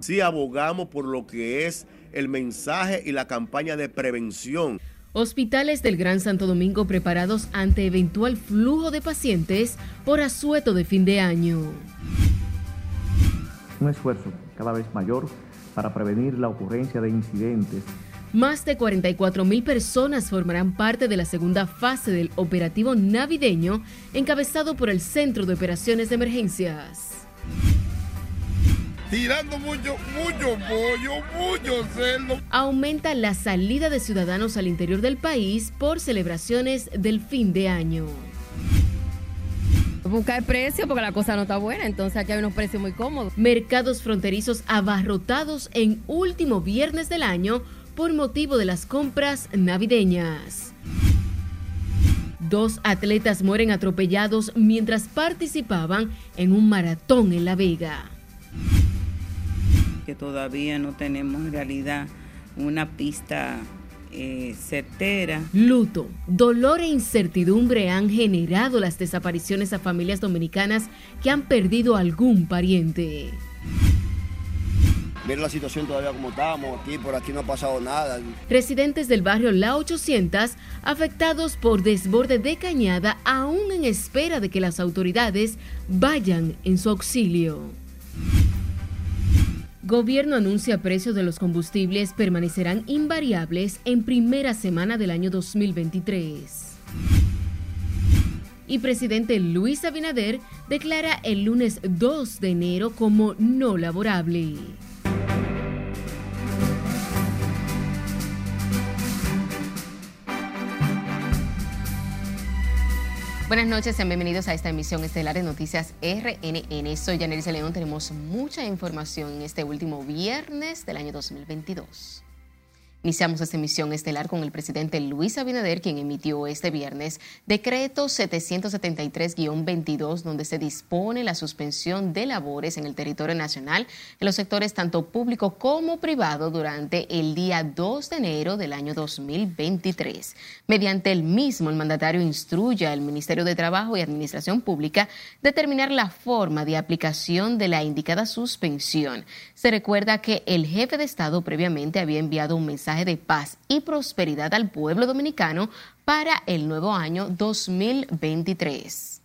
Sí abogamos por lo que es el mensaje y la campaña de prevención. Hospitales del Gran Santo Domingo preparados ante eventual flujo de pacientes por asueto de fin de año. Un esfuerzo cada vez mayor para prevenir la ocurrencia de incidentes más de 44 mil personas formarán parte de la segunda fase del operativo navideño encabezado por el Centro de Operaciones de Emergencias. Tirando mucho, mucho pollo, mucho cerdo. Aumenta la salida de ciudadanos al interior del país por celebraciones del fin de año. Buscar precio porque la cosa no está buena, entonces aquí hay unos precios muy cómodos. Mercados fronterizos abarrotados en último viernes del año por motivo de las compras navideñas. Dos atletas mueren atropellados mientras participaban en un maratón en La Vega. Que todavía no tenemos en realidad una pista eh, certera. Luto, dolor e incertidumbre han generado las desapariciones a familias dominicanas que han perdido algún pariente ver la situación todavía como estamos, aquí por aquí no ha pasado nada. Residentes del barrio La 800 afectados por desborde de cañada aún en espera de que las autoridades vayan en su auxilio. Gobierno anuncia precios de los combustibles permanecerán invariables en primera semana del año 2023. Y presidente Luis Abinader declara el lunes 2 de enero como no laborable. Buenas noches, sean bienvenidos a esta emisión estelar de Noticias RNN. Soy Yanelis León. Tenemos mucha información en este último viernes del año 2022. Iniciamos esta emisión estelar con el presidente Luis Abinader, quien emitió este viernes decreto 773-22, donde se dispone la suspensión de labores en el territorio nacional en los sectores tanto público como privado durante el día 2 de enero del año 2023. Mediante el mismo, el mandatario instruye al Ministerio de Trabajo y Administración Pública determinar la forma de aplicación de la indicada suspensión. Se recuerda que el jefe de Estado previamente había enviado un mensaje de paz y prosperidad al pueblo dominicano para el nuevo año 2023.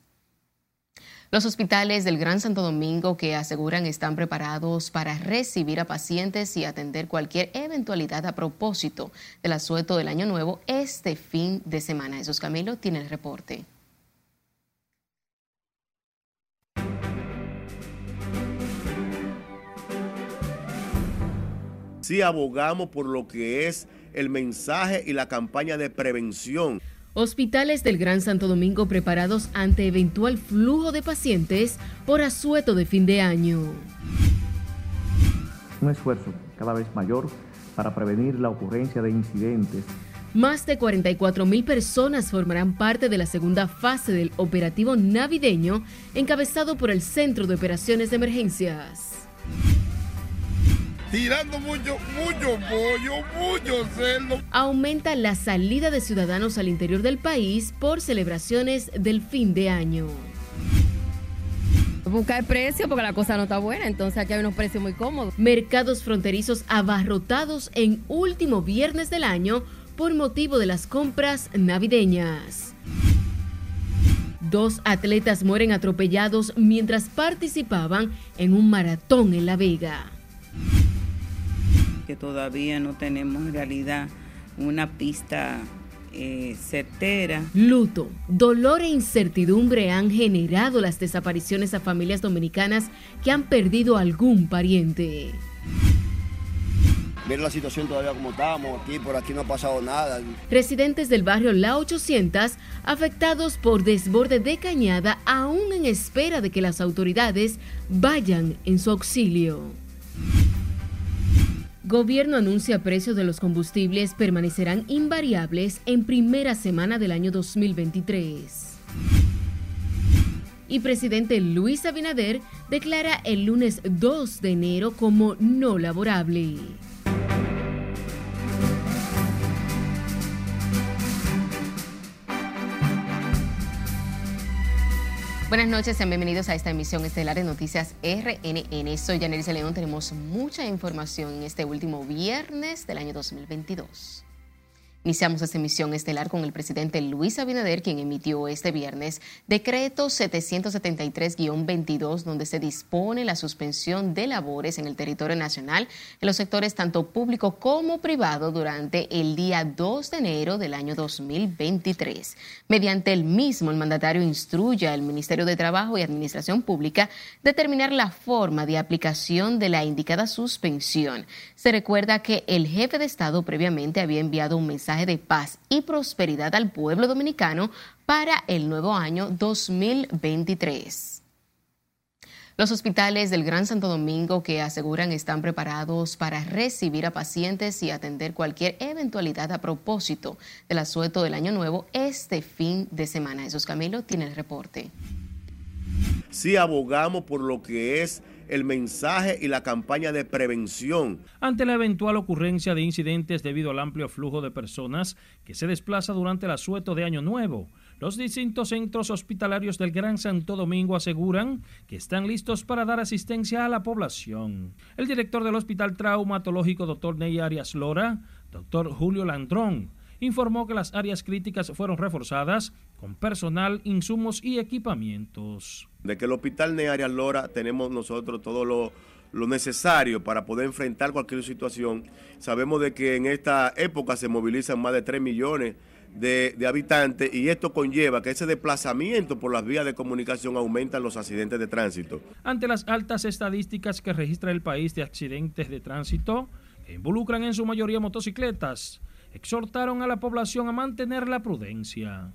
Los hospitales del Gran Santo Domingo que aseguran están preparados para recibir a pacientes y atender cualquier eventualidad a propósito del asueto del Año Nuevo este fin de semana. Jesús Camilo tiene el reporte. Sí abogamos por lo que es el mensaje y la campaña de prevención. Hospitales del Gran Santo Domingo preparados ante eventual flujo de pacientes por asueto de fin de año. Un esfuerzo cada vez mayor para prevenir la ocurrencia de incidentes. Más de 44 mil personas formarán parte de la segunda fase del operativo navideño encabezado por el Centro de Operaciones de Emergencias tirando mucho, mucho pollo, mucho cerdo. Aumenta la salida de ciudadanos al interior del país por celebraciones del fin de año. Buscar precio porque la cosa no está buena, entonces aquí hay unos precios muy cómodos. Mercados fronterizos abarrotados en último viernes del año por motivo de las compras navideñas. Dos atletas mueren atropellados mientras participaban en un maratón en La Vega que todavía no tenemos en realidad una pista eh, certera. Luto, dolor e incertidumbre han generado las desapariciones a familias dominicanas que han perdido algún pariente. Ver la situación todavía como estamos, aquí por aquí no ha pasado nada. Residentes del barrio La 800 afectados por desborde de cañada aún en espera de que las autoridades vayan en su auxilio. Gobierno anuncia precios de los combustibles permanecerán invariables en primera semana del año 2023. Y presidente Luis Abinader declara el lunes 2 de enero como no laborable. Buenas noches, sean bienvenidos a esta emisión estelar de Noticias RNN. Soy Yaneris León. Tenemos mucha información en este último viernes del año 2022. Iniciamos esta emisión estelar con el presidente Luis Abinader, quien emitió este viernes decreto 773-22, donde se dispone la suspensión de labores en el territorio nacional en los sectores tanto público como privado durante el día 2 de enero del año 2023. Mediante el mismo, el mandatario instruye al Ministerio de Trabajo y Administración Pública determinar la forma de aplicación de la indicada suspensión. Se recuerda que el jefe de Estado previamente había enviado un mensaje de paz y prosperidad al pueblo dominicano para el nuevo año 2023. Los hospitales del Gran Santo Domingo que aseguran están preparados para recibir a pacientes y atender cualquier eventualidad a propósito del asueto del Año Nuevo este fin de semana. Jesús Camilo tiene el reporte. Sí abogamos por lo que es el mensaje y la campaña de prevención. Ante la eventual ocurrencia de incidentes debido al amplio flujo de personas que se desplaza durante el asueto de Año Nuevo, los distintos centros hospitalarios del Gran Santo Domingo aseguran que están listos para dar asistencia a la población. El director del Hospital Traumatológico, doctor Ney Arias Lora, doctor Julio Landrón, informó que las áreas críticas fueron reforzadas con personal, insumos y equipamientos. De que el Hospital Nearias Lora tenemos nosotros todo lo, lo, necesario para poder enfrentar cualquier situación. Sabemos de que en esta época se movilizan más de 3 millones de, de, habitantes y esto conlleva que ese desplazamiento por las vías de comunicación aumentan los accidentes de tránsito. Ante las altas estadísticas que registra el país de accidentes de tránsito, que involucran en su mayoría motocicletas, exhortaron a la población a mantener la prudencia.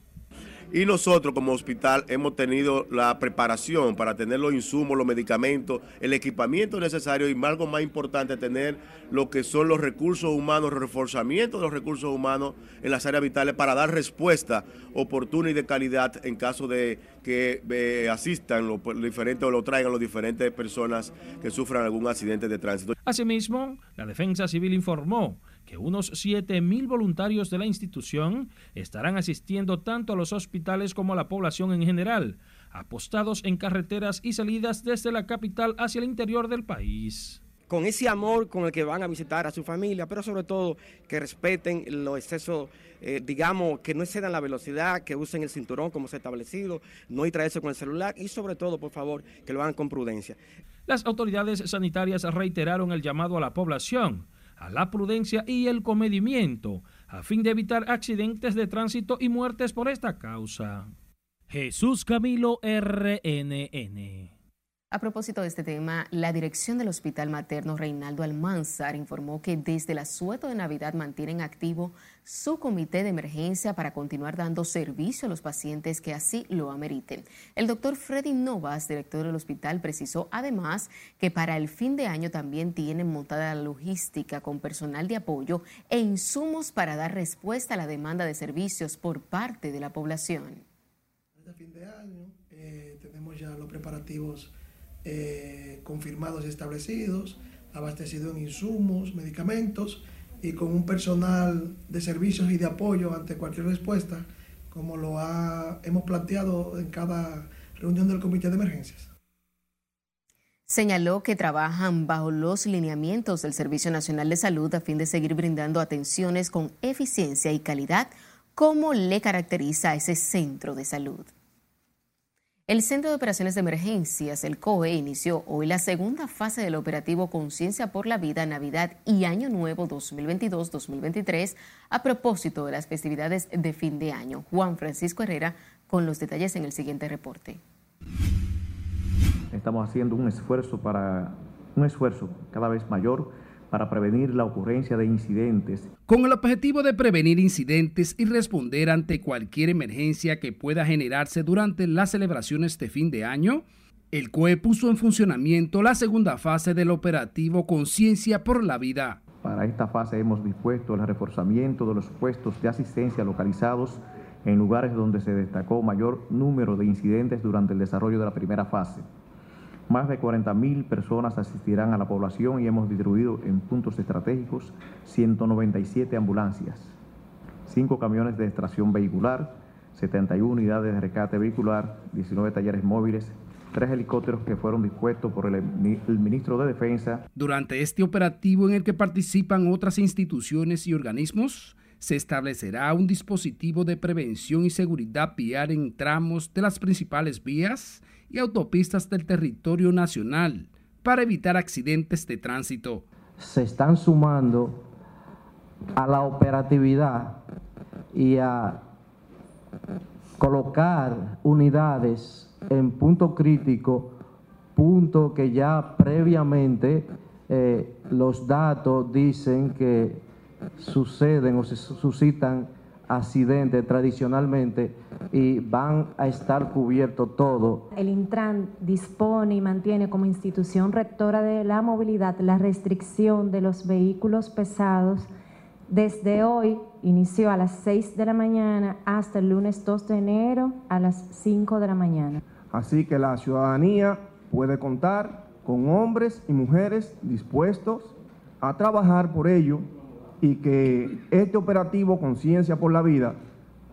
Y nosotros como hospital hemos tenido la preparación para tener los insumos, los medicamentos, el equipamiento necesario y algo más importante, tener lo que son los recursos humanos, reforzamiento de los recursos humanos en las áreas vitales para dar respuesta oportuna y de calidad en caso de que eh, asistan los diferentes o lo traigan las diferentes personas que sufran algún accidente de tránsito. Asimismo, la Defensa Civil informó que unos 7.000 voluntarios de la institución estarán asistiendo tanto a los hospitales como a la población en general, apostados en carreteras y salidas desde la capital hacia el interior del país con ese amor con el que van a visitar a su familia, pero sobre todo que respeten los excesos, eh, digamos, que no excedan la velocidad, que usen el cinturón como se ha establecido, no distraerse con el celular y sobre todo, por favor, que lo hagan con prudencia. Las autoridades sanitarias reiteraron el llamado a la población a la prudencia y el comedimiento, a fin de evitar accidentes de tránsito y muertes por esta causa. Jesús Camilo RNN. A propósito de este tema, la dirección del Hospital Materno Reinaldo Almanzar informó que desde el asueto de Navidad mantienen activo su comité de emergencia para continuar dando servicio a los pacientes que así lo ameriten. El doctor Freddy Novas, director del hospital, precisó además que para el fin de año también tienen montada la logística con personal de apoyo e insumos para dar respuesta a la demanda de servicios por parte de la población. Este fin de año eh, tenemos ya los preparativos eh, confirmados y establecidos, abastecidos en insumos, medicamentos y con un personal de servicios y de apoyo ante cualquier respuesta, como lo ha, hemos planteado en cada reunión del Comité de Emergencias. Señaló que trabajan bajo los lineamientos del Servicio Nacional de Salud a fin de seguir brindando atenciones con eficiencia y calidad, como le caracteriza a ese centro de salud. El Centro de Operaciones de Emergencias, el COE, inició hoy la segunda fase del operativo Conciencia por la Vida, Navidad y Año Nuevo 2022-2023 a propósito de las festividades de fin de año. Juan Francisco Herrera con los detalles en el siguiente reporte. Estamos haciendo un esfuerzo para un esfuerzo cada vez mayor para prevenir la ocurrencia de incidentes. Con el objetivo de prevenir incidentes y responder ante cualquier emergencia que pueda generarse durante las celebraciones de fin de año, el COE puso en funcionamiento la segunda fase del operativo Conciencia por la Vida. Para esta fase hemos dispuesto el reforzamiento de los puestos de asistencia localizados en lugares donde se destacó mayor número de incidentes durante el desarrollo de la primera fase. Más de 40.000 personas asistirán a la población y hemos distribuido en puntos estratégicos 197 ambulancias, 5 camiones de extracción vehicular, 71 unidades de rescate vehicular, 19 talleres móviles, tres helicópteros que fueron dispuestos por el, el, ministro de Defensa. Durante este operativo en el que participan otras instituciones y organismos, se establecerá un dispositivo de prevención y seguridad vial en tramos de las principales vías y autopistas del territorio nacional para evitar accidentes de tránsito. Se están sumando a la operatividad y a colocar unidades en punto crítico, punto que ya previamente eh, los datos dicen que suceden o se suscitan accidentes tradicionalmente y van a estar cubiertos todo. El Intran dispone y mantiene como institución rectora de la movilidad la restricción de los vehículos pesados desde hoy inició a las 6 de la mañana hasta el lunes 2 de enero a las 5 de la mañana. Así que la ciudadanía puede contar con hombres y mujeres dispuestos a trabajar por ello y que este operativo Conciencia por la Vida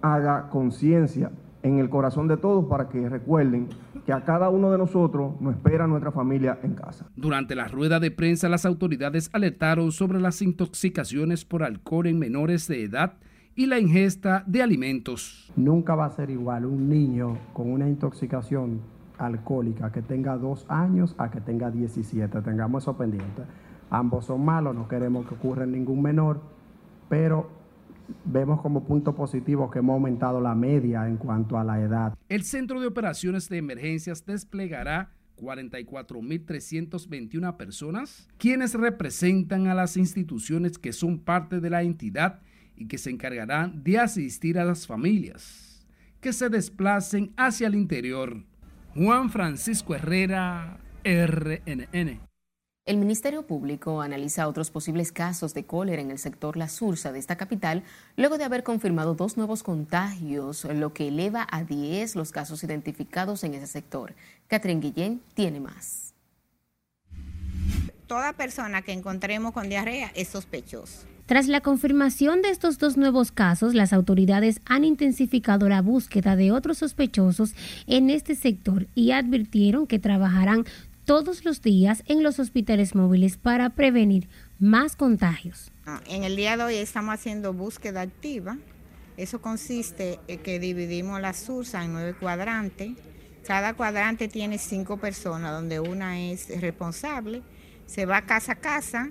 haga conciencia en el corazón de todos para que recuerden que a cada uno de nosotros nos espera nuestra familia en casa. Durante la rueda de prensa, las autoridades alertaron sobre las intoxicaciones por alcohol en menores de edad y la ingesta de alimentos. Nunca va a ser igual un niño con una intoxicación alcohólica que tenga dos años a que tenga 17. Tengamos eso pendiente. Ambos son malos, no queremos que ocurra ningún menor, pero vemos como punto positivo que hemos aumentado la media en cuanto a la edad. El Centro de Operaciones de Emergencias desplegará 44.321 personas, quienes representan a las instituciones que son parte de la entidad y que se encargarán de asistir a las familias que se desplacen hacia el interior. Juan Francisco Herrera, RNN. El Ministerio Público analiza otros posibles casos de cólera en el sector La Sursa de esta capital, luego de haber confirmado dos nuevos contagios, lo que eleva a 10 los casos identificados en ese sector. Catherine Guillén tiene más. Toda persona que encontremos con diarrea es sospechosa. Tras la confirmación de estos dos nuevos casos, las autoridades han intensificado la búsqueda de otros sospechosos en este sector y advirtieron que trabajarán todos los días en los hospitales móviles para prevenir más contagios. Ah, en el día de hoy estamos haciendo búsqueda activa. Eso consiste en que dividimos la SURSA en nueve cuadrantes. Cada cuadrante tiene cinco personas, donde una es responsable. Se va casa a casa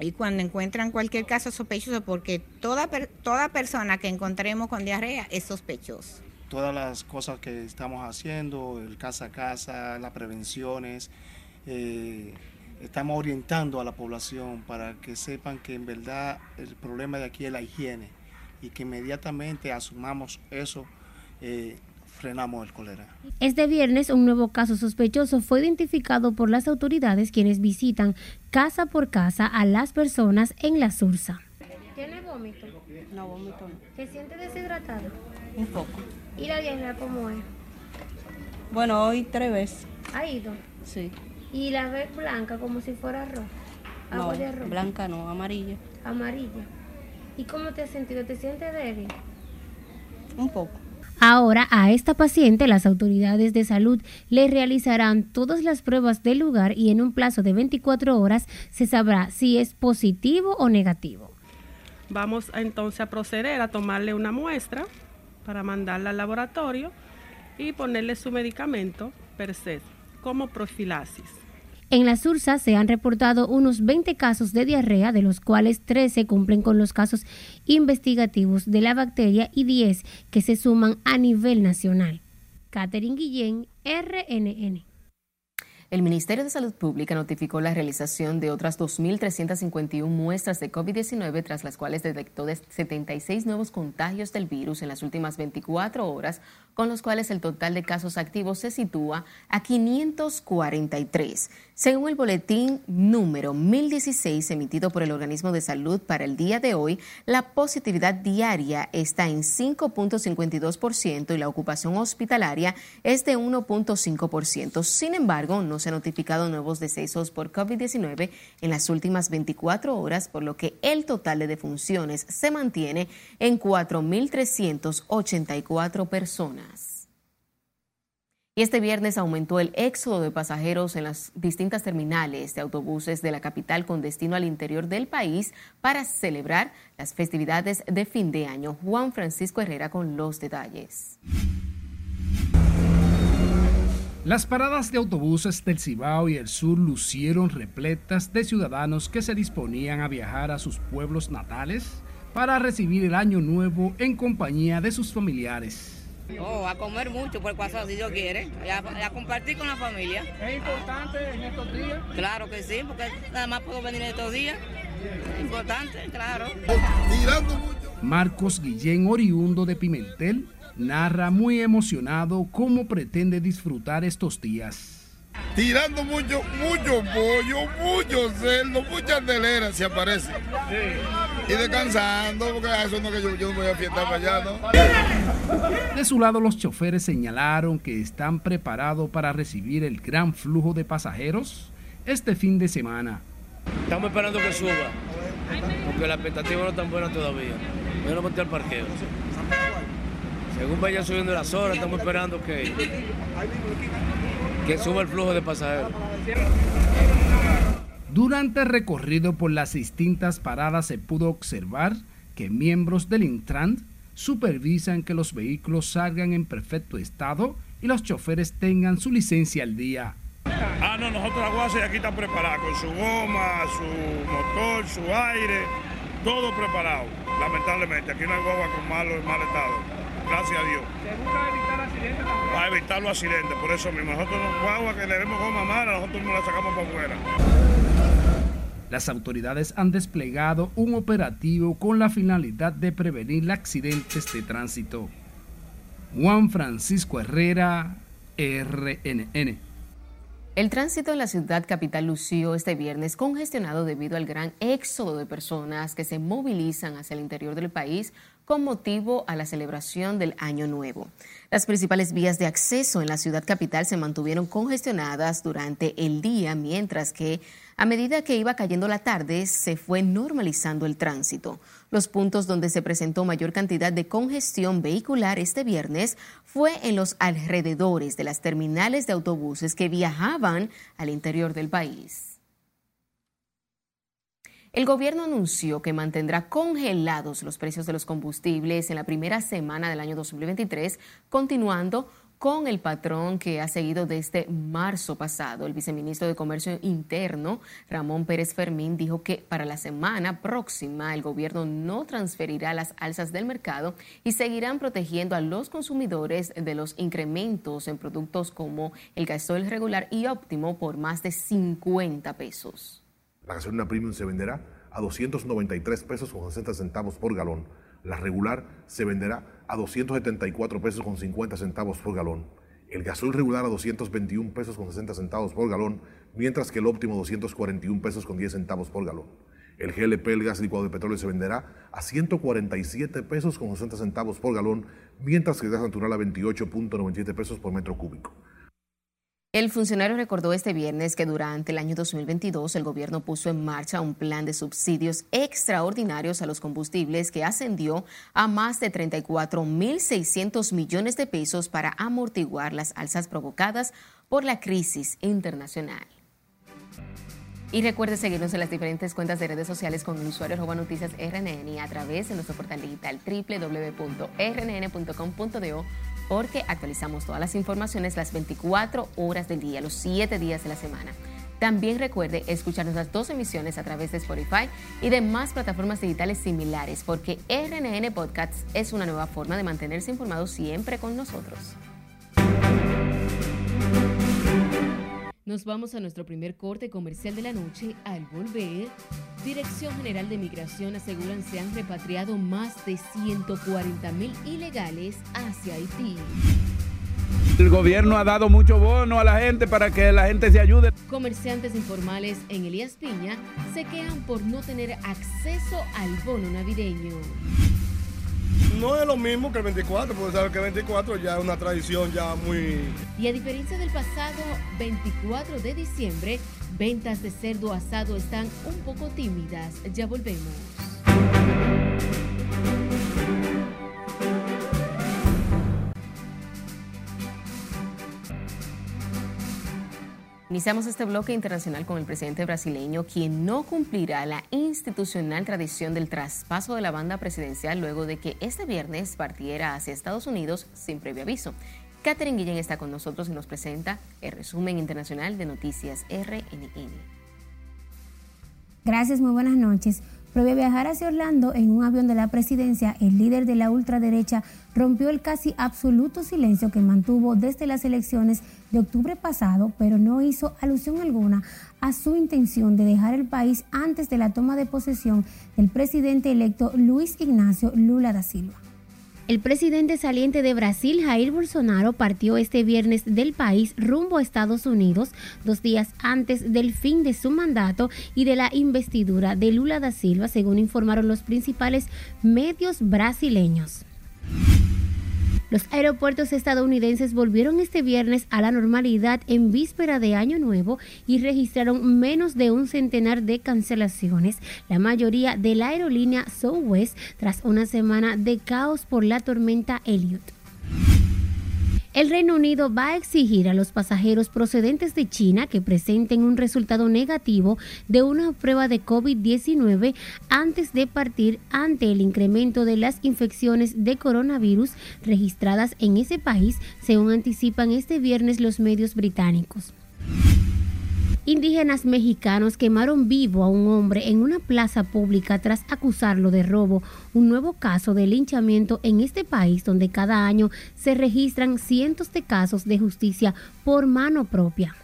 y cuando encuentran cualquier caso sospechoso, porque toda, toda persona que encontremos con diarrea es sospechosa todas las cosas que estamos haciendo, el casa a casa, las prevenciones, eh, estamos orientando a la población para que sepan que en verdad el problema de aquí es la higiene y que inmediatamente asumamos eso. Eh, frenamos el cólera. Este viernes un nuevo caso sospechoso fue identificado por las autoridades quienes visitan casa por casa a las personas en la Sursa. ¿Tiene vómito? No, vómito no. ¿Se siente deshidratado? Un poco. ¿Y la diarrea cómo es? Bueno, hoy tres veces. ¿Ha ido? Sí. ¿Y la vez blanca como si fuera arroz? no, blanca no, amarilla. Amarilla. ¿Y cómo te has sentido? ¿Te sientes débil? Un poco. Ahora a esta paciente las autoridades de salud le realizarán todas las pruebas del lugar y en un plazo de 24 horas se sabrá si es positivo o negativo. Vamos entonces a proceder a tomarle una muestra para mandarla al laboratorio y ponerle su medicamento per se como profilaxis. En la Sursa se han reportado unos 20 casos de diarrea, de los cuales 13 cumplen con los casos investigativos de la bacteria y 10 que se suman a nivel nacional. Catherine Guillén, RNN. El Ministerio de Salud Pública notificó la realización de otras 2.351 muestras de COVID-19, tras las cuales detectó 76 nuevos contagios del virus en las últimas 24 horas, con los cuales el total de casos activos se sitúa a 543. Según el boletín número 1016 emitido por el Organismo de Salud para el día de hoy, la positividad diaria está en 5.52% y la ocupación hospitalaria es de 1.5%. Sin embargo, no se han notificado nuevos decesos por COVID-19 en las últimas 24 horas, por lo que el total de defunciones se mantiene en 4.384 personas. Y este viernes aumentó el éxodo de pasajeros en las distintas terminales de autobuses de la capital con destino al interior del país para celebrar las festividades de fin de año. Juan Francisco Herrera con los detalles. Las paradas de autobuses del Cibao y el sur lucieron repletas de ciudadanos que se disponían a viajar a sus pueblos natales para recibir el año nuevo en compañía de sus familiares. Oh, a comer mucho por cuando si Dios quiere, a, a, compartir con la familia. ¿Es importante en estos días? Claro que sí, porque nada más puedo venir estos días. Es importante, claro. Marcos Guillén, oriundo de Pimentel, narra muy emocionado cómo pretende disfrutar estos días tirando mucho, mucho pollo, mucho cerdo, mucha telera se aparece. Y descansando, porque eso no que yo, yo voy a fiestar para allá, ¿no? De su lado, los choferes señalaron que están preparados para recibir el gran flujo de pasajeros este fin de semana. Estamos esperando que suba, porque la expectativa no es tan buena todavía. Yo no monté al parqueo. Según vayan subiendo las horas, estamos esperando que que suba el flujo de pasajeros. Durante el recorrido por las distintas paradas se pudo observar que miembros del Intran supervisan que los vehículos salgan en perfecto estado y los choferes tengan su licencia al día. Ah, no, nosotros la guasa aquí están preparados, con su goma, su motor, su aire, todo preparado. Lamentablemente, aquí no hay guagua con malo, mal estado gracias a Dios. ¿Se busca evitar accidentes también? Para evitar los accidentes, por eso mismo. Nosotros nos guagua que le demos goma mala, nosotros no la sacamos para afuera. Las autoridades han desplegado un operativo con la finalidad de prevenir accidentes de tránsito. Juan Francisco Herrera, RNN. El tránsito en la ciudad capital lució este viernes congestionado debido al gran éxodo de personas que se movilizan hacia el interior del país con motivo a la celebración del Año Nuevo. Las principales vías de acceso en la ciudad capital se mantuvieron congestionadas durante el día, mientras que a medida que iba cayendo la tarde se fue normalizando el tránsito. Los puntos donde se presentó mayor cantidad de congestión vehicular este viernes fue en los alrededores de las terminales de autobuses que viajaban al interior del país. El gobierno anunció que mantendrá congelados los precios de los combustibles en la primera semana del año 2023, continuando con el patrón que ha seguido desde marzo pasado. El viceministro de Comercio Interno, Ramón Pérez Fermín, dijo que para la semana próxima el gobierno no transferirá las alzas del mercado y seguirán protegiendo a los consumidores de los incrementos en productos como el gasoil regular y óptimo por más de 50 pesos. La gasolina premium se venderá a 293 pesos con 60 centavos por galón. La regular se venderá a 274 pesos con 50 centavos por galón. El gasoil regular a 221 pesos con 60 centavos por galón, mientras que el óptimo 241 pesos con 10 centavos por galón. El GLP, el gas licuado de petróleo, se venderá a 147 pesos con 60 centavos por galón, mientras que el gas natural a 28.97 pesos por metro cúbico. El funcionario recordó este viernes que durante el año 2022 el gobierno puso en marcha un plan de subsidios extraordinarios a los combustibles que ascendió a más de 34.600 millones de pesos para amortiguar las alzas provocadas por la crisis internacional. Y recuerde seguirnos en las diferentes cuentas de redes sociales con el usuario arroba noticias RNN y a través de nuestro portal digital www.rnn.com.do porque actualizamos todas las informaciones las 24 horas del día, los 7 días de la semana. También recuerde escuchar nuestras dos emisiones a través de Spotify y de más plataformas digitales similares, porque RNN Podcasts es una nueva forma de mantenerse informado siempre con nosotros. Nos vamos a nuestro primer corte comercial de la noche. Al volver, Dirección General de Migración aseguran se han repatriado más de 140 mil ilegales hacia Haití. El gobierno ha dado mucho bono a la gente para que la gente se ayude. Comerciantes informales en Elías Piña se quejan por no tener acceso al bono navideño. No es lo mismo que el 24, porque sabes que el 24 ya es una tradición ya muy... Y a diferencia del pasado 24 de diciembre, ventas de cerdo asado están un poco tímidas. Ya volvemos. Iniciamos este bloque internacional con el presidente brasileño, quien no cumplirá la institucional tradición del traspaso de la banda presidencial luego de que este viernes partiera hacia Estados Unidos sin previo aviso. Catherine Guillén está con nosotros y nos presenta el resumen internacional de Noticias RNN. Gracias, muy buenas noches. Previo a viajar hacia Orlando en un avión de la presidencia, el líder de la ultraderecha rompió el casi absoluto silencio que mantuvo desde las elecciones de octubre pasado, pero no hizo alusión alguna a su intención de dejar el país antes de la toma de posesión del presidente electo Luis Ignacio Lula da Silva. El presidente saliente de Brasil, Jair Bolsonaro, partió este viernes del país rumbo a Estados Unidos, dos días antes del fin de su mandato y de la investidura de Lula da Silva, según informaron los principales medios brasileños. Los aeropuertos estadounidenses volvieron este viernes a la normalidad en víspera de Año Nuevo y registraron menos de un centenar de cancelaciones, la mayoría de la aerolínea Southwest tras una semana de caos por la tormenta Elliot. El Reino Unido va a exigir a los pasajeros procedentes de China que presenten un resultado negativo de una prueba de COVID-19 antes de partir ante el incremento de las infecciones de coronavirus registradas en ese país, según anticipan este viernes los medios británicos. Indígenas mexicanos quemaron vivo a un hombre en una plaza pública tras acusarlo de robo, un nuevo caso de linchamiento en este país donde cada año se registran cientos de casos de justicia por mano propia.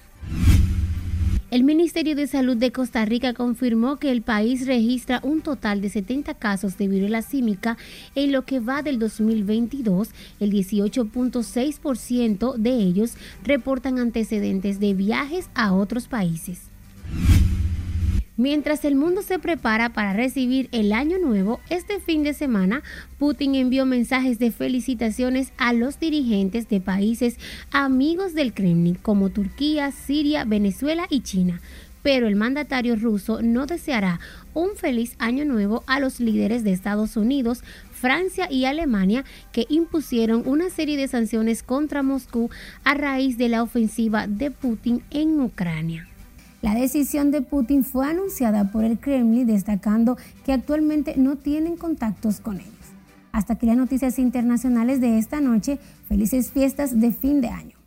El Ministerio de Salud de Costa Rica confirmó que el país registra un total de 70 casos de viruela símica en lo que va del 2022. El 18.6% de ellos reportan antecedentes de viajes a otros países. Mientras el mundo se prepara para recibir el año nuevo, este fin de semana Putin envió mensajes de felicitaciones a los dirigentes de países amigos del Kremlin como Turquía, Siria, Venezuela y China. Pero el mandatario ruso no deseará un feliz año nuevo a los líderes de Estados Unidos, Francia y Alemania que impusieron una serie de sanciones contra Moscú a raíz de la ofensiva de Putin en Ucrania. La decisión de Putin fue anunciada por el Kremlin destacando que actualmente no tienen contactos con ellos. Hasta aquí las noticias internacionales de esta noche. Felices fiestas de fin de año.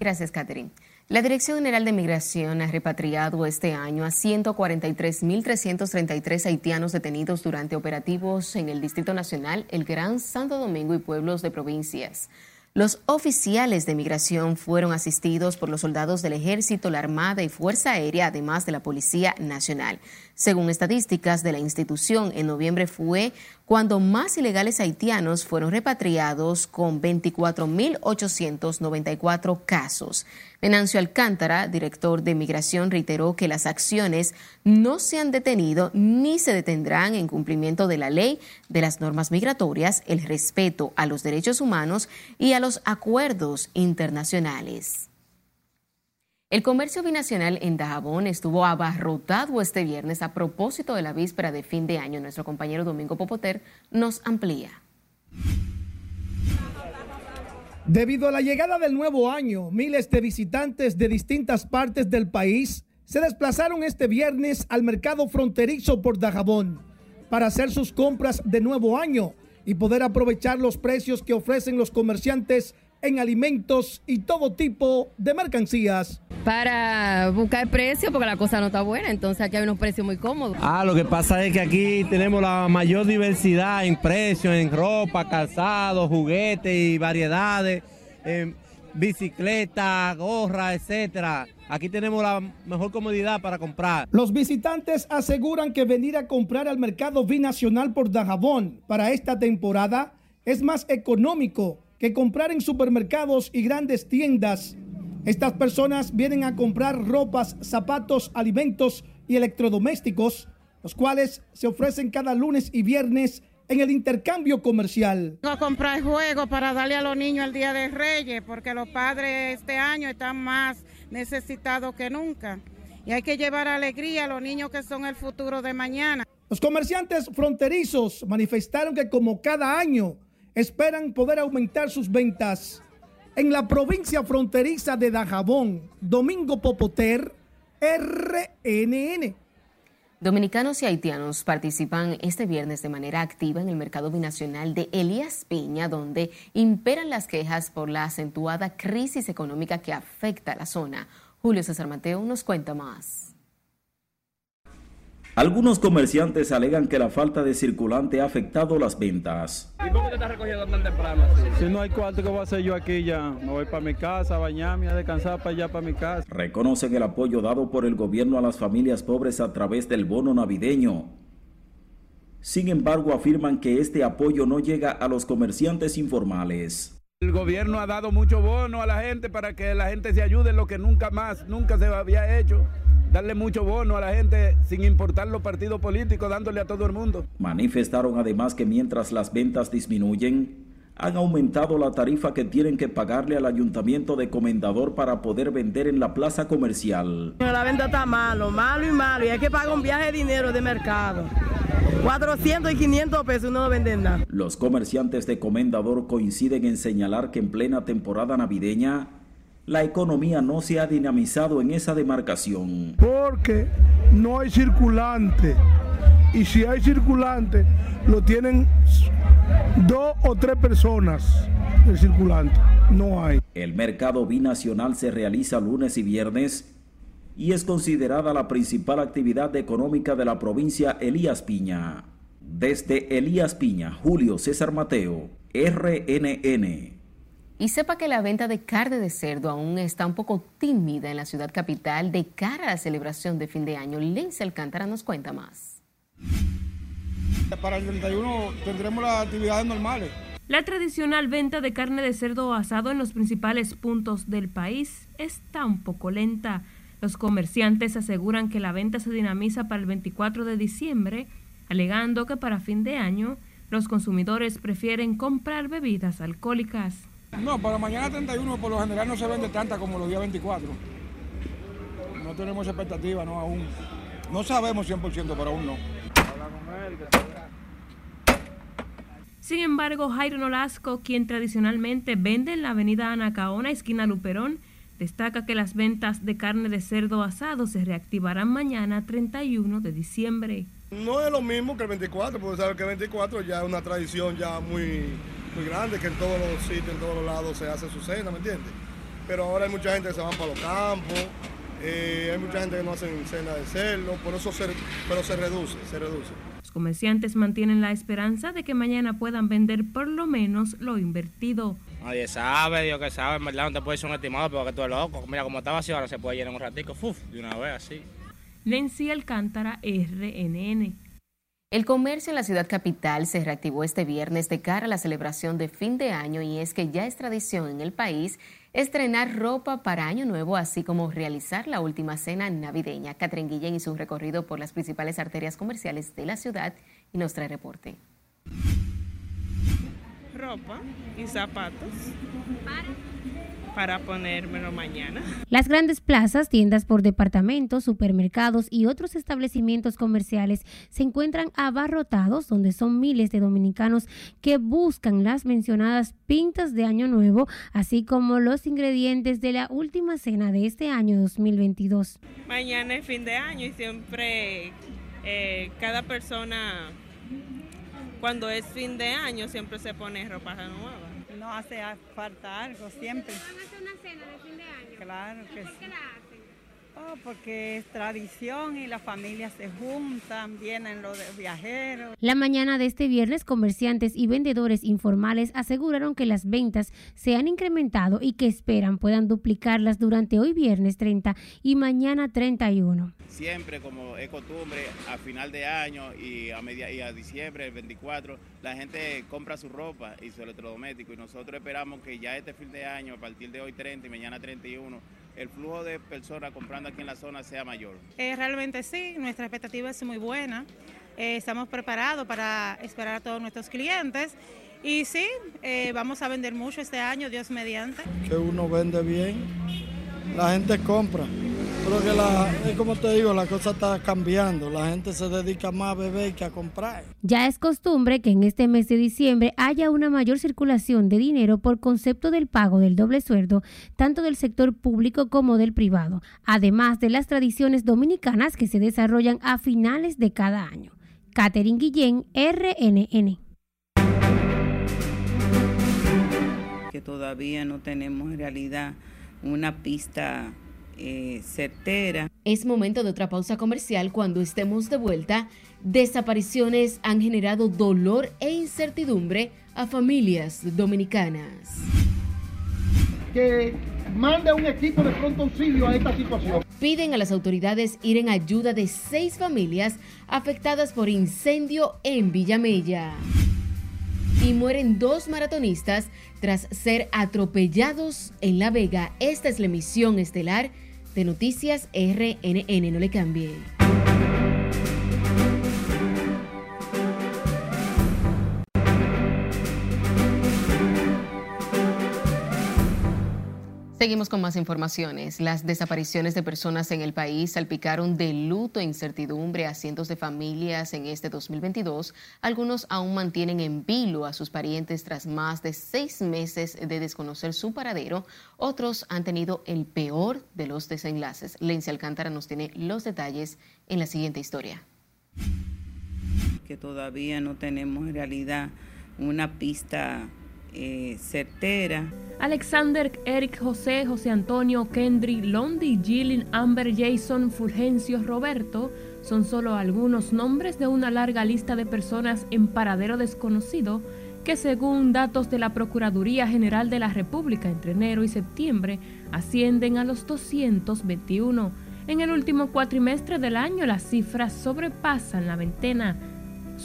Gracias, Catherine. La Dirección General de Migración ha repatriado este año a 143.333 haitianos detenidos durante operativos en el Distrito Nacional, el Gran Santo Domingo y pueblos de provincias. Los oficiales de migración fueron asistidos por los soldados del Ejército, la Armada y Fuerza Aérea, además de la Policía Nacional. Según estadísticas de la institución, en noviembre fue cuando más ilegales haitianos fueron repatriados con 24.894 casos. Venancio Alcántara, director de Migración, reiteró que las acciones no se han detenido ni se detendrán en cumplimiento de la ley, de las normas migratorias, el respeto a los derechos humanos y a los acuerdos internacionales. El comercio binacional en Dajabón estuvo abarrotado este viernes a propósito de la víspera de fin de año. Nuestro compañero Domingo Popoter nos amplía. Debido a la llegada del nuevo año, miles de visitantes de distintas partes del país se desplazaron este viernes al mercado fronterizo por Dajabón para hacer sus compras de nuevo año y poder aprovechar los precios que ofrecen los comerciantes en alimentos y todo tipo de mercancías. Para buscar precio, porque la cosa no está buena, entonces aquí hay unos precios muy cómodos. Ah, lo que pasa es que aquí tenemos la mayor diversidad en precios, en ropa, calzado, juguetes y variedades, en bicicleta, gorra, etcétera. Aquí tenemos la mejor comodidad para comprar. Los visitantes aseguran que venir a comprar al mercado binacional por Dajabón para esta temporada es más económico que comprar en supermercados y grandes tiendas. Estas personas vienen a comprar ropas, zapatos, alimentos y electrodomésticos, los cuales se ofrecen cada lunes y viernes en el intercambio comercial. Vengo a comprar juegos para darle a los niños el Día de Reyes, porque los padres este año están más necesitados que nunca. Y hay que llevar alegría a los niños que son el futuro de mañana. Los comerciantes fronterizos manifestaron que como cada año esperan poder aumentar sus ventas. En la provincia fronteriza de Dajabón, Domingo Popoter, RNN. Dominicanos y haitianos participan este viernes de manera activa en el mercado binacional de Elías Piña, donde imperan las quejas por la acentuada crisis económica que afecta a la zona. Julio César Mateo nos cuenta más. Algunos comerciantes alegan que la falta de circulante ha afectado las ventas. ¿Y cómo te estás recogiendo tan temprano? Así? Si no hay cuarto, ¿qué voy a hacer yo aquí ya? Me voy para mi casa, a bañarme, a descansar para allá, para mi casa. Reconocen el apoyo dado por el gobierno a las familias pobres a través del bono navideño. Sin embargo, afirman que este apoyo no llega a los comerciantes informales. El gobierno ha dado mucho bono a la gente para que la gente se ayude en lo que nunca más, nunca se había hecho darle mucho bono a la gente sin importar los partidos políticos, dándole a todo el mundo. Manifestaron además que mientras las ventas disminuyen, han aumentado la tarifa que tienen que pagarle al ayuntamiento de Comendador para poder vender en la plaza comercial. La venta está malo, malo y malo, y hay que pagar un viaje de dinero de mercado. 400 y 500 pesos no venden nada. Los comerciantes de Comendador coinciden en señalar que en plena temporada navideña la economía no se ha dinamizado en esa demarcación. Porque no hay circulante. Y si hay circulante, lo tienen dos o tres personas el circulante. No hay. El mercado binacional se realiza lunes y viernes y es considerada la principal actividad económica de la provincia Elías Piña. Desde Elías Piña, Julio César Mateo, RNN. Y sepa que la venta de carne de cerdo aún está un poco tímida en la ciudad capital de cara a la celebración de fin de año. Lince Alcántara nos cuenta más. Para el 31 tendremos las actividades normales. La tradicional venta de carne de cerdo asado en los principales puntos del país está un poco lenta. Los comerciantes aseguran que la venta se dinamiza para el 24 de diciembre, alegando que para fin de año los consumidores prefieren comprar bebidas alcohólicas. No, para mañana 31 por lo general no se vende tanta como los días 24. No tenemos expectativa, no aún. No sabemos 100%, pero aún no. Sin embargo, Jairo Nolasco, quien tradicionalmente vende en la avenida Anacaona, esquina Luperón, destaca que las ventas de carne de cerdo asado se reactivarán mañana 31 de diciembre. No es lo mismo que el 24, porque sabes que el 24 ya es una tradición ya muy, muy grande, que en todos los sitios, en todos los lados se hace su cena, ¿me entiendes? Pero ahora hay mucha gente que se van para los campos, eh, hay mucha gente que no hacen cena de cerdo, por eso se, pero se reduce, se reduce. Los comerciantes mantienen la esperanza de que mañana puedan vender por lo menos lo invertido. Nadie sabe, Dios que sabe, en verdad no te puede ser un estimado porque tú eres loco. Mira cómo estaba así, ahora se puede llenar un ratico, ¡fuf! de una vez así. Lency Alcántara, RNN. El comercio en la ciudad capital se reactivó este viernes de cara a la celebración de fin de año y es que ya es tradición en el país estrenar ropa para Año Nuevo, así como realizar la última cena navideña. Catherine Guillén hizo un recorrido por las principales arterias comerciales de la ciudad y nos trae reporte. Ropa y zapatos para ponérmelo mañana. Las grandes plazas, tiendas por departamentos, supermercados y otros establecimientos comerciales se encuentran abarrotados donde son miles de dominicanos que buscan las mencionadas pintas de Año Nuevo, así como los ingredientes de la última cena de este año 2022. Mañana es fin de año y siempre eh, cada persona cuando es fin de año siempre se pone ropa nueva no hace falta algo siempre. ¿Van a hacer una cena de fin de año? Claro que ¿Por sí. qué la hacen? Oh, porque es tradición y las familias se juntan, vienen los viajeros. La mañana de este viernes, comerciantes y vendedores informales aseguraron que las ventas se han incrementado y que esperan puedan duplicarlas durante hoy viernes 30 y mañana 31. Siempre, como es costumbre, a final de año y a, media, y a diciembre, el 24, la gente compra su ropa y su electrodoméstico y nosotros esperamos que ya este fin de año, a partir de hoy 30 y mañana 31, el flujo de personas comprando aquí en la zona sea mayor. Eh, realmente sí, nuestra expectativa es muy buena. eh, estamos preparados para esperar a todos nuestros clientes. Y sí, eh, vamos a vender mucho este año, Dios mediante. Que uno vende bien, la gente compra. Creo que la, es como te digo, la cosa está cambiando. La gente se dedica más a beber que a comprar. Ya es costumbre que en este mes de diciembre haya una mayor circulación de dinero por concepto del pago del doble sueldo, tanto del sector público como del privado, además de las tradiciones dominicanas que se desarrollan a finales de cada año. Catherine Guillén, RNN. Que todavía no tenemos en realidad una pista eh, certera. Es momento de otra pausa comercial cuando estemos de vuelta. Desapariciones han generado dolor e incertidumbre a familias dominicanas. Que mande un equipo de pronto auxilio a esta situación. Piden a las autoridades ir en ayuda de seis familias afectadas por incendio en Villamella. Y mueren dos maratonistas tras ser atropellados en La Vega. Esta es la emisión estelar de Noticias RNN. No le cambie. Seguimos con más informaciones. Las desapariciones de personas en el país salpicaron de luto e incertidumbre a cientos de familias en este 2022. Algunos aún mantienen en vilo a sus parientes tras más de seis meses de desconocer su paradero. Otros han tenido el peor de los desenlaces. Lencia Alcántara nos tiene los detalles en la siguiente historia. Que todavía no tenemos en realidad una pista eh, certera. Alexander, Eric José, José Antonio, Kendry, Londi, Gillian, Amber, Jason, Fulgencio, Roberto son solo algunos nombres de una larga lista de personas en paradero desconocido que según datos de la Procuraduría General de la República entre enero y septiembre ascienden a los 221. En el último cuatrimestre del año las cifras sobrepasan la veintena.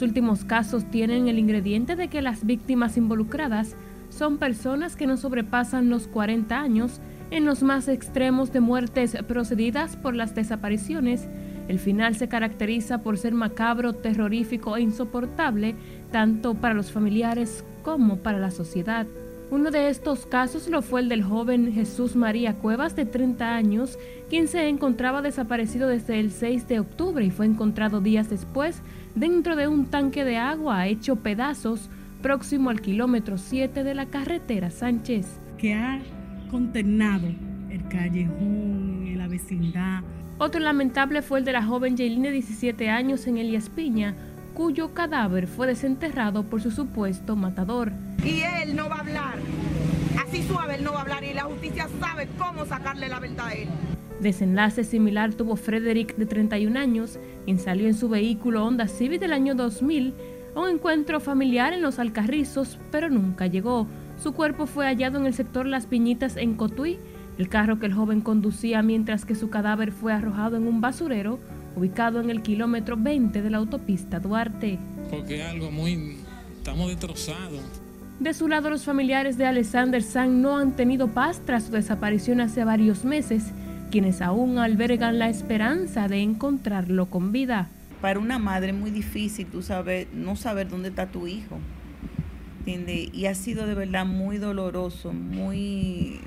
Últimos casos tienen el ingrediente de que las víctimas involucradas son personas que no sobrepasan los 40 años. En los más extremos de muertes procedidas por las desapariciones, el final se caracteriza por ser macabro, terrorífico e insoportable, tanto para los familiares como para la sociedad. Uno de estos casos lo fue el del joven Jesús María Cuevas, de 30 años, quien se encontraba desaparecido desde el 6 de octubre y fue encontrado días después dentro de un tanque de agua hecho pedazos próximo al kilómetro 7 de la carretera Sánchez. Que ha condenado el callejón, en la vecindad. Otro lamentable fue el de la joven Jaylin de 17 años en Elias Piña, cuyo cadáver fue desenterrado por su supuesto matador. Y él no va a hablar. Así suave él no va a hablar y la justicia sabe cómo sacarle la verdad a él. Desenlace similar tuvo Frederick de 31 años, quien salió en su vehículo Honda Civic del año 2000 a un encuentro familiar en los Alcarrizos, pero nunca llegó. Su cuerpo fue hallado en el sector Las Piñitas en Cotuí, el carro que el joven conducía mientras que su cadáver fue arrojado en un basurero ubicado en el kilómetro 20 de la autopista Duarte. Porque algo muy... estamos destrozados. De su lado, los familiares de Alexander Sang no han tenido paz tras su desaparición hace varios meses quienes aún albergan la esperanza de encontrarlo con vida. Para una madre es muy difícil tú saber, no saber dónde está tu hijo. Y ha sido de verdad muy doloroso, muy...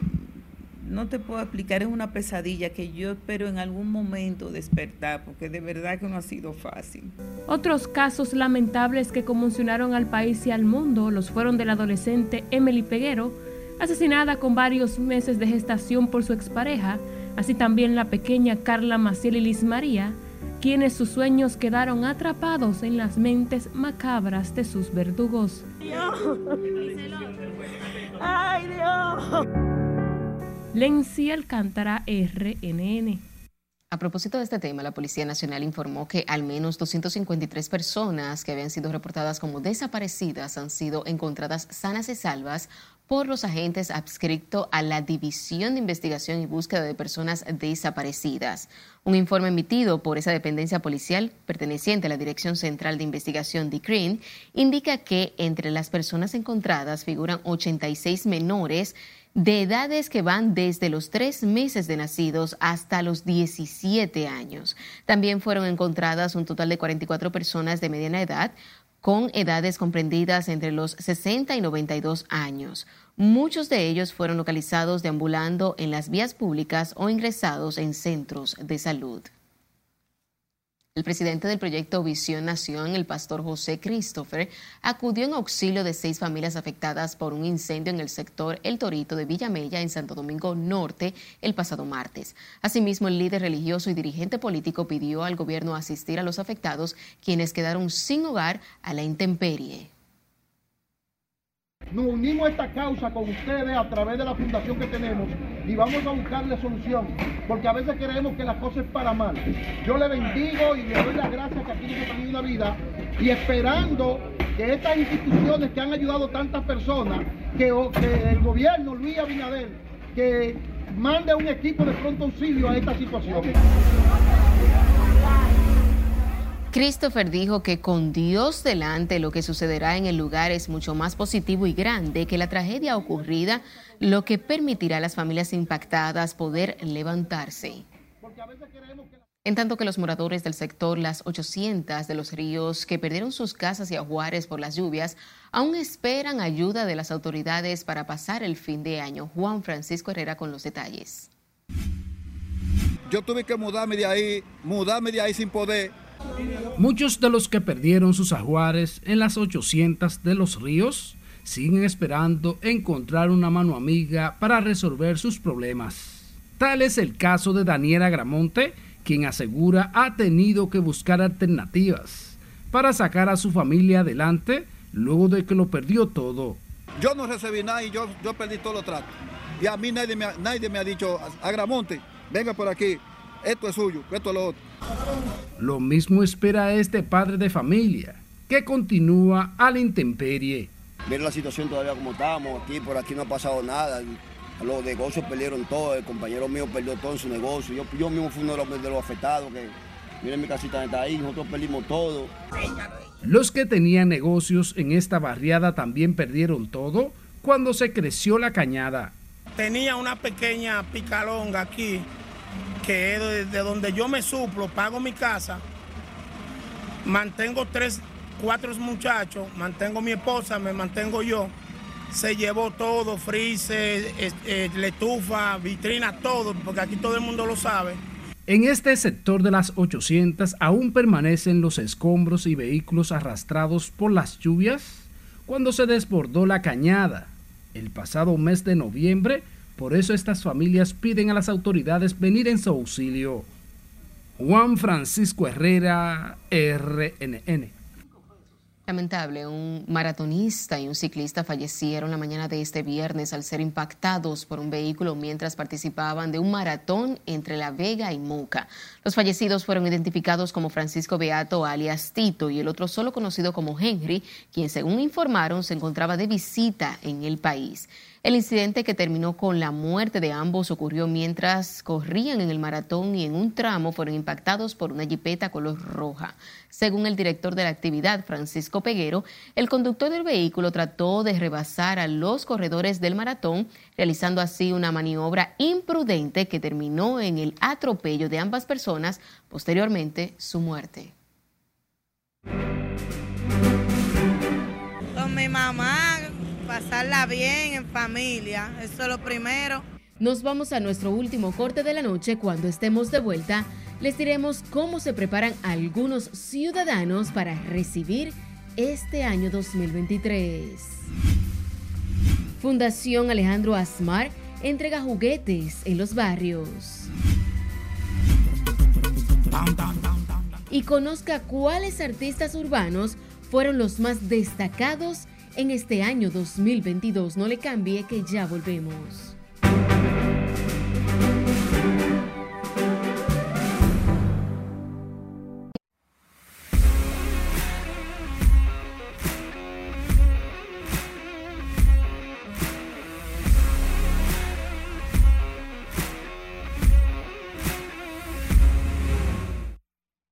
No te puedo explicar, es una pesadilla que yo espero en algún momento despertar, porque de verdad que no ha sido fácil. Otros casos lamentables que conmocionaron al país y al mundo los fueron del adolescente Emily Peguero, asesinada con varios meses de gestación por su expareja, así también la pequeña Carla Maciel y Liz María, quienes sus sueños quedaron atrapados en las mentes macabras de sus verdugos. Dios. ¡Ay, Dios! Lenzi Alcántara, RNN. A propósito de este tema, la Policía Nacional informó que al menos 253 personas que habían sido reportadas como desaparecidas han sido encontradas sanas y salvas por los agentes adscritos a la División de Investigación y Búsqueda de Personas Desaparecidas. Un informe emitido por esa dependencia policial perteneciente a la Dirección Central de Investigación DICRIN indica que entre las personas encontradas figuran 86 menores de edades que van desde los tres meses de nacidos hasta los 17 años. También fueron encontradas un total de 44 personas de mediana edad con edades comprendidas entre los 60 y 92 años. Muchos de ellos fueron localizados deambulando en las vías públicas o ingresados en centros de salud. El presidente del proyecto Visión Nación, el pastor José Christopher, acudió en auxilio de seis familias afectadas por un incendio en el sector El Torito de Villamella, en Santo Domingo Norte, el pasado martes. Asimismo, el líder religioso y dirigente político pidió al gobierno asistir a los afectados, quienes quedaron sin hogar a la intemperie. Nos unimos a esta causa con ustedes a través de la fundación que tenemos y vamos a buscarle solución, porque a veces creemos que la cosa es para mal. Yo le bendigo y le doy las gracias que aquí nos ha tenido una vida y esperando que estas instituciones que han ayudado tantas personas, que, que el gobierno, Luis Abinader, que mande un equipo de pronto auxilio a esta situación. Christopher dijo que con Dios delante lo que sucederá en el lugar es mucho más positivo y grande que la tragedia ocurrida, lo que permitirá a las familias impactadas poder levantarse. En tanto que los moradores del sector Las 800 de los ríos que perdieron sus casas y ajuares por las lluvias aún esperan ayuda de las autoridades para pasar el fin de año. Juan Francisco Herrera con los detalles. Yo tuve que mudarme de ahí, mudarme de ahí sin poder Muchos de los que perdieron sus ajuares en las 800 de los ríos siguen esperando encontrar una mano amiga para resolver sus problemas. Tal es el caso de Daniela Gramonte, quien asegura ha tenido que buscar alternativas para sacar a su familia adelante luego de que lo perdió todo. Yo no recibí nada y yo, yo perdí todo lo trato. Y a mí nadie me, nadie me ha dicho, a Gramonte, venga por aquí, esto es suyo, esto es lo otro. Lo mismo espera este padre de familia, que continúa a la intemperie. Ver la situación todavía como estamos, aquí por aquí no ha pasado nada. Los negocios perdieron todo, el compañero mío perdió todo en su negocio. Yo, yo mismo fui uno de los, afectados, que miren mi casita está ahí, nosotros perdimos todo. Los que tenían negocios en esta barriada también perdieron todo cuando se creció la cañada. Tenía una pequeña picalonga aquí que es de, donde yo me suplo, pago mi casa, mantengo tres, cuatro muchachos, mantengo mi esposa, me mantengo yo. Se llevó todo, freezer, eh, estufa, vitrina, todo, porque aquí todo el mundo lo sabe. En este sector de las 800 aún permanecen los escombros y vehículos arrastrados por las lluvias cuando se desbordó la cañada. El pasado mes de noviembre, por eso estas familias piden a las autoridades venir en su auxilio. Juan Francisco Herrera, RNN. Lamentable, un maratonista y un ciclista fallecieron la mañana de este viernes al ser impactados por un vehículo mientras participaban de un maratón entre La Vega y Moca. Los fallecidos fueron identificados como Francisco Beato alias Tito y el otro solo conocido como Henry, quien según informaron se encontraba de visita en el país. El incidente que terminó con la muerte de ambos ocurrió mientras corrían en el maratón y en un tramo fueron impactados por una jipeta color roja. Según el director de la actividad, Francisco Peguero, el conductor del vehículo trató de rebasar a los corredores del maratón, realizando así una maniobra imprudente que terminó en el atropello de ambas personas, posteriormente su muerte. Con mi mamá pasarla bien en familia, eso es lo primero. Nos vamos a nuestro último corte de la noche. Cuando estemos de vuelta, les diremos cómo se preparan algunos ciudadanos para recibir este año 2023. Fundación Alejandro Asmar entrega juguetes en los barrios. Y conozca cuáles artistas urbanos fueron los más destacados en este año 2022. No le cambie que ya volvemos.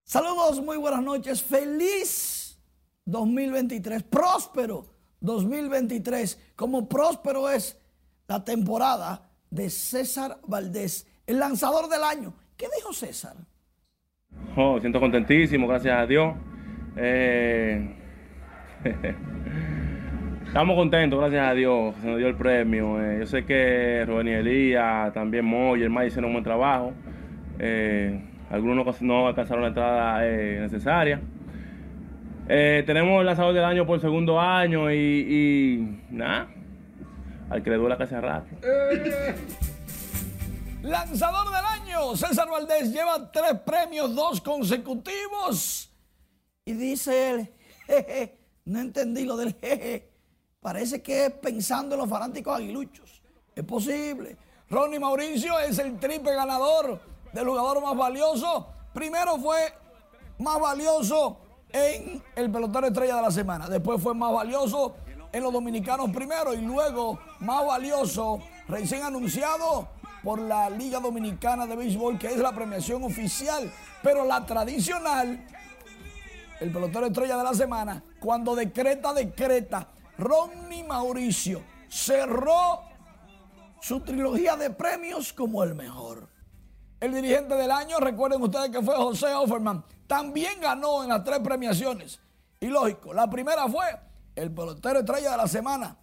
Saludos, muy buenas noches. Feliz 2023, próspero 2023, como próspero es la temporada de César Valdés, el lanzador del año. ¿Qué dijo César? Oh, siento contentísimo, gracias a Dios. Eh, Estamos contentos, gracias a Dios, se nos dio el premio. Eh, yo sé que Rubén y Elías, también Moy el May hicieron un buen trabajo. Eh, algunos no alcanzaron la entrada eh, tenemos el lanzador del año por segundo año y, y nada, al que le duele que se arrastre. Lanzador del año, César Valdés lleva tres premios, dos consecutivos. Y dice él, jeje, no entendí lo del jeje. Parece que es pensando en los fanáticos aguiluchos. Es posible. Ronnie Mauricio es el triple ganador del jugador más valioso. Primero fue más valioso en el pelotero estrella de la semana. Después fue más valioso en los dominicanos primero y luego más valioso recién anunciado por la Liga Dominicana de Béisbol, que es la premiación oficial, pero la tradicional, el pelotero estrella de la semana, cuando decreta, decreta Ronnie Mauricio cerró su trilogía de premios como el mejor. El dirigente del año, recuerden ustedes que fue José Offerman, también ganó en las tres premiaciones. Y lógico, la primera fue el pelotero estrella de la semana.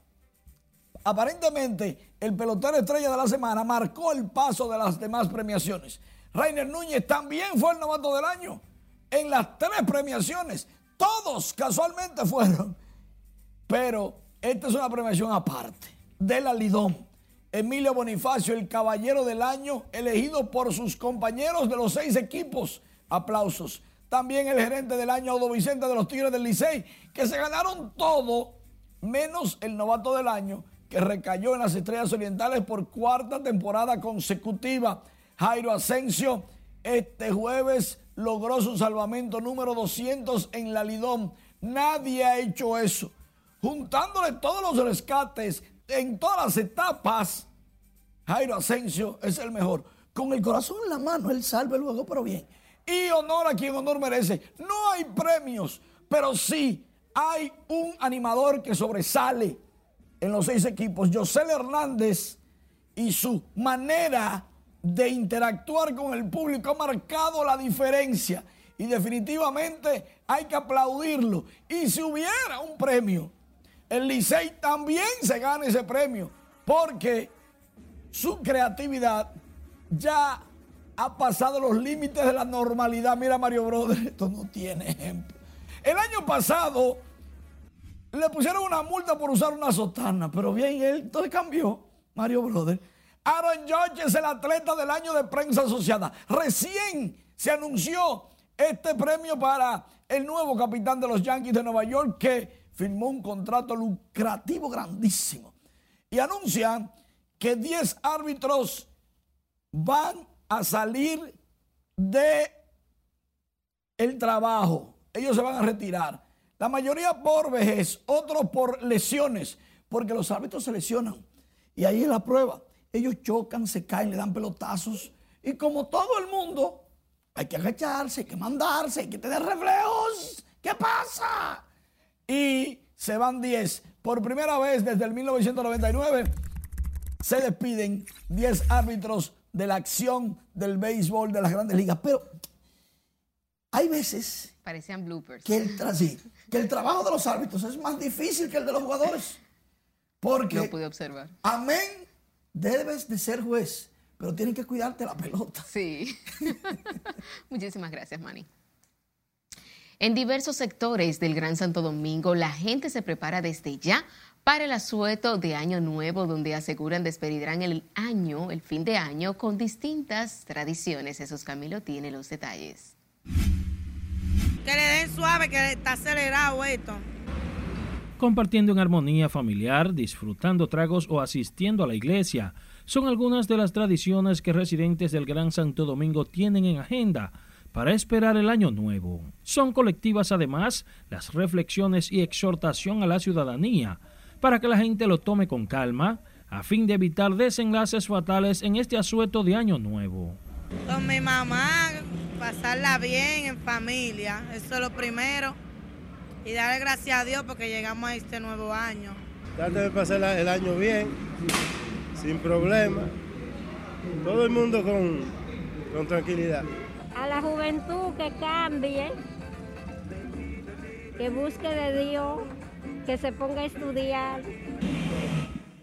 Aparentemente, el pelotero estrella de la semana marcó el paso de las demás premiaciones. Rainer Núñez también fue el novato del año en las tres premiaciones. Todos casualmente fueron pero esta es una premiación aparte de la Lidón. Emilio Bonifacio, el caballero del año, elegido por sus compañeros de los seis equipos. Aplausos. También el gerente del año, Odo Vicente de los Tigres del Licey, que se ganaron todo, menos el novato del año, que recayó en las Estrellas Orientales por cuarta temporada consecutiva. Jairo Asensio, este jueves logró su salvamento número 200 en la Lidón. Nadie ha hecho eso juntándole todos los rescates en todas las etapas, Jairo Asensio es el mejor. Con el corazón en la mano, él salve luego, pero bien. Y honor a quien honor merece. No hay premios, pero sí hay un animador que sobresale en los seis equipos. José Hernández y su manera de interactuar con el público ha marcado la diferencia. Y definitivamente hay que aplaudirlo. Y si hubiera un premio el Licey también se gana ese premio porque su creatividad ya ha pasado los límites de la normalidad. Mira, Mario Brother, esto no tiene ejemplo. El año pasado le pusieron una multa por usar una sotana, pero bien, él entonces cambió, Mario Brother. Aaron George es el atleta del año de prensa asociada. Recién se anunció este premio para el nuevo capitán de los Yankees de Nueva York que firmó un contrato lucrativo grandísimo y anuncian que 10 árbitros van a salir de el trabajo. Ellos se van a retirar. La mayoría por vejez, otros por lesiones, porque los árbitros se lesionan. Y ahí es la prueba. Ellos chocan, se caen, le dan pelotazos. Y como todo el mundo, hay que agacharse, hay que mandarse, hay que tener reflejos. ¿Qué pasa? y se van 10. Por primera vez desde el 1999 se despiden 10 árbitros de la acción del béisbol de las grandes ligas. Pero hay veces Parecían bloopers. Que el, que el trabajo de los árbitros es más difícil que el de los jugadores. Porque, Lo pude observar. Amén, debes de ser juez, pero tienen que cuidarte la pelota. Sí. Muchísimas gracias, Manny. En diversos sectores del Gran Santo Domingo, la gente se prepara desde ya para el asueto de Año Nuevo, donde aseguran despedirán el año, el fin de año, con distintas tradiciones. Jesús Camilo tiene los detalles. Que le den suave, que está acelerado esto. Compartiendo en armonía familiar, disfrutando tragos o asistiendo a la iglesia, son algunas de las tradiciones que residentes del Gran Santo Domingo tienen en agenda para esperar el año nuevo. Son colectivas además las reflexiones y exhortación a la ciudadanía para que la gente lo tome con calma a fin de evitar desenlaces fatales en este asueto de año nuevo. Con mi mamá, pasarla bien en familia, eso es lo primero. Y darle gracias a Dios porque llegamos a este nuevo año. Tratar de pasar el año bien, sin problema. Todo el mundo con, con tranquilidad. A la juventud que cambie, que busque de Dios, que se ponga a estudiar.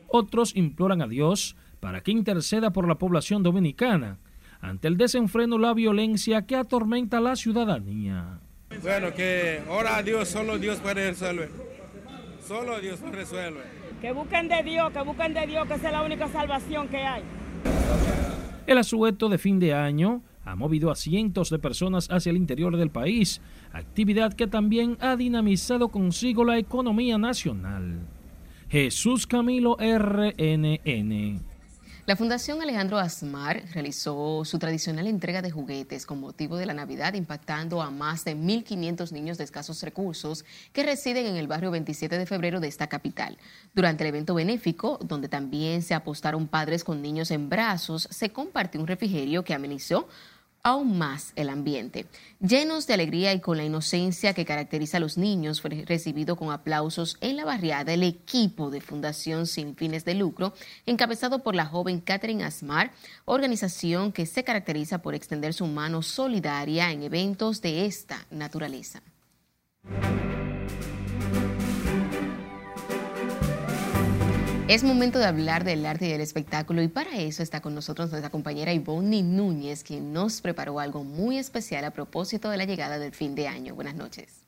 Otros imploran a Dios para que interceda por la población dominicana ante el desenfreno la violencia que atormenta a la ciudadanía. Bueno, que ora a Dios, solo Dios puede resolver. Solo Dios resuelve. Que busquen de Dios, que busquen de Dios, que esa es la única salvación que hay. El asueto de fin de año ha movido a cientos de personas hacia el interior del país, actividad que también ha dinamizado consigo la economía nacional. Jesús Camilo RNN. La Fundación Alejandro Asmar realizó su tradicional entrega de juguetes con motivo de la Navidad, impactando a más de 1.500 niños de escasos recursos que residen en el barrio 27 de febrero de esta capital. Durante el evento benéfico, donde también se apostaron padres con niños en brazos, se compartió un refrigerio que amenizó aún más el ambiente. Llenos de alegría y con la inocencia que caracteriza a los niños, fue recibido con aplausos en la barriada el equipo de Fundación Sin Fines de Lucro, encabezado por la joven Catherine Asmar, organización que se caracteriza por extender su mano solidaria en eventos de esta naturaleza. Es momento de hablar del arte y del espectáculo y para eso está con nosotros nuestra compañera Ivonne Núñez, quien nos preparó algo muy especial a propósito de la llegada del fin de año. Buenas noches.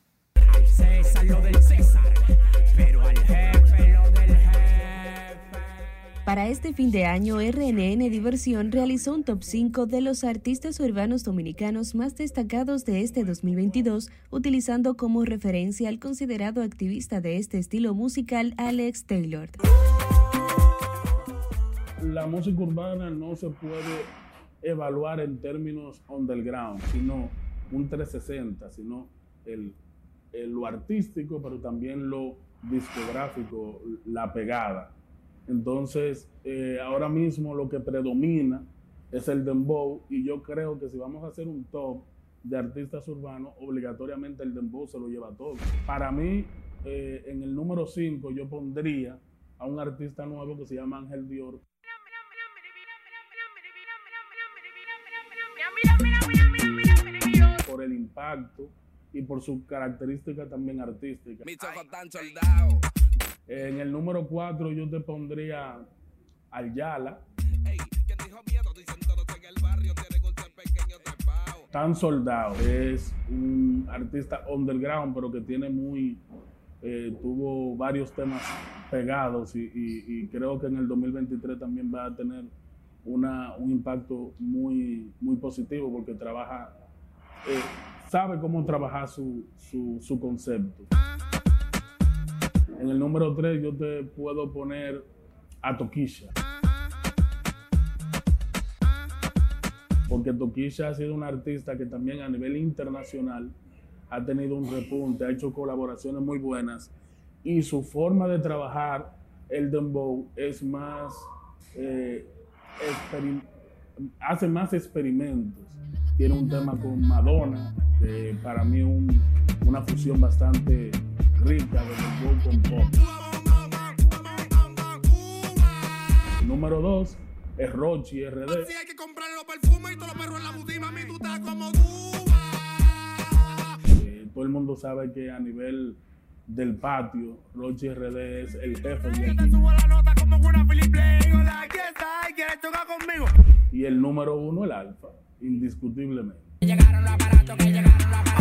Para este fin de año, RNN Diversión realizó un top 5 de los artistas urbanos dominicanos más destacados de este 2022, utilizando como referencia al considerado activista de este estilo musical Alex Taylor la música urbana no se puede evaluar en términos underground, sino un 360, sino el, lo artístico, pero también lo discográfico, la pegada. Entonces, eh, ahora mismo lo que predomina es el dembow y yo creo que si vamos a hacer un top de artistas urbanos, obligatoriamente el dembow se lo lleva todo. Para mí, eh, en el número 5 yo pondría a un artista nuevo que se llama Ángel Dior, por el impacto y por su característica también artística. En el número 4 yo te pondría al Yala. Tan Soldado es un artista underground, pero que tiene muy, eh, tuvo varios temas pegados y, creo que en el 2023 también va a tener una, un impacto muy, muy positivo porque trabaja eh, sabe cómo trabajar su, su, concepto. En el número 3 yo te puedo poner a Toquisha. Porque Toquisha ha sido un artista que también a nivel internacional ha tenido un repunte, ha hecho colaboraciones muy buenas y su forma de trabajar el dembow es más, eh, hace más experimentos tiene un tema con Madonna, para mí una fusión bastante rica de con pop. Número 2 es Rochi RD. Así hay que comprar los perfumes y todos los perros en la mami, tú estás como eh, todo el mundo sabe que a nivel del patio, Rochi RD es el jefe de aquí. Y el número uno, el Alfa indiscutiblemente. Llegaron los aparatos, que llegaron los aparatos.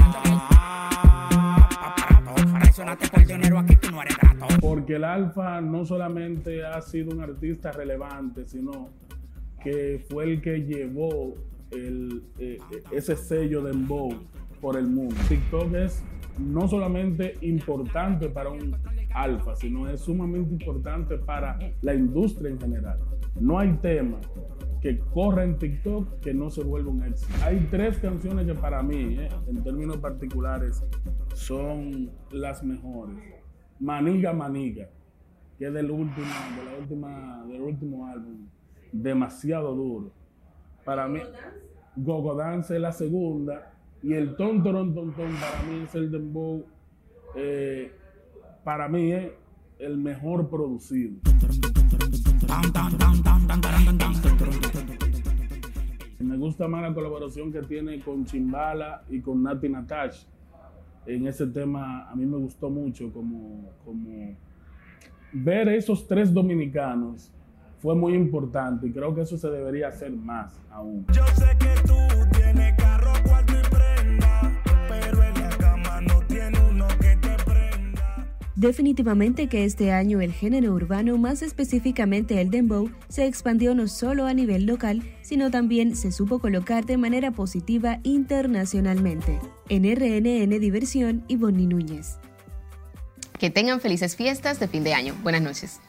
Porque el Alfa no solamente ha sido un artista relevante, sino que fue el que llevó el, eh, ese sello de Embow por el mundo. TikTok es no solamente importante para un alfa, sino es sumamente importante para la industria en general. No hay tema que corra en TikTok que no se vuelva un éxito. Hay tres canciones que para mí, eh, en términos particulares, son las mejores. Maniga Maniga, que es del último, de la última, del último álbum, demasiado duro. Para mí, Gogo Dance es la segunda y el Ton Ton Ton Ton para mí es el dembow, eh, para mí es el mejor producido. Me gusta más la colaboración que tiene con Chimbala y con Nati Natash. En ese tema a mí me gustó mucho como, como ver esos tres dominicanos fue muy importante y creo que eso se debería hacer más aún. Yo sé que tú tienes carro, Definitivamente que este año el género urbano, más específicamente el dembow, se expandió no solo a nivel local, sino también se supo colocar de manera positiva internacionalmente. En RNN Diversión, Ivonne Núñez. Que tengan felices fiestas de fin de año. Buenas noches.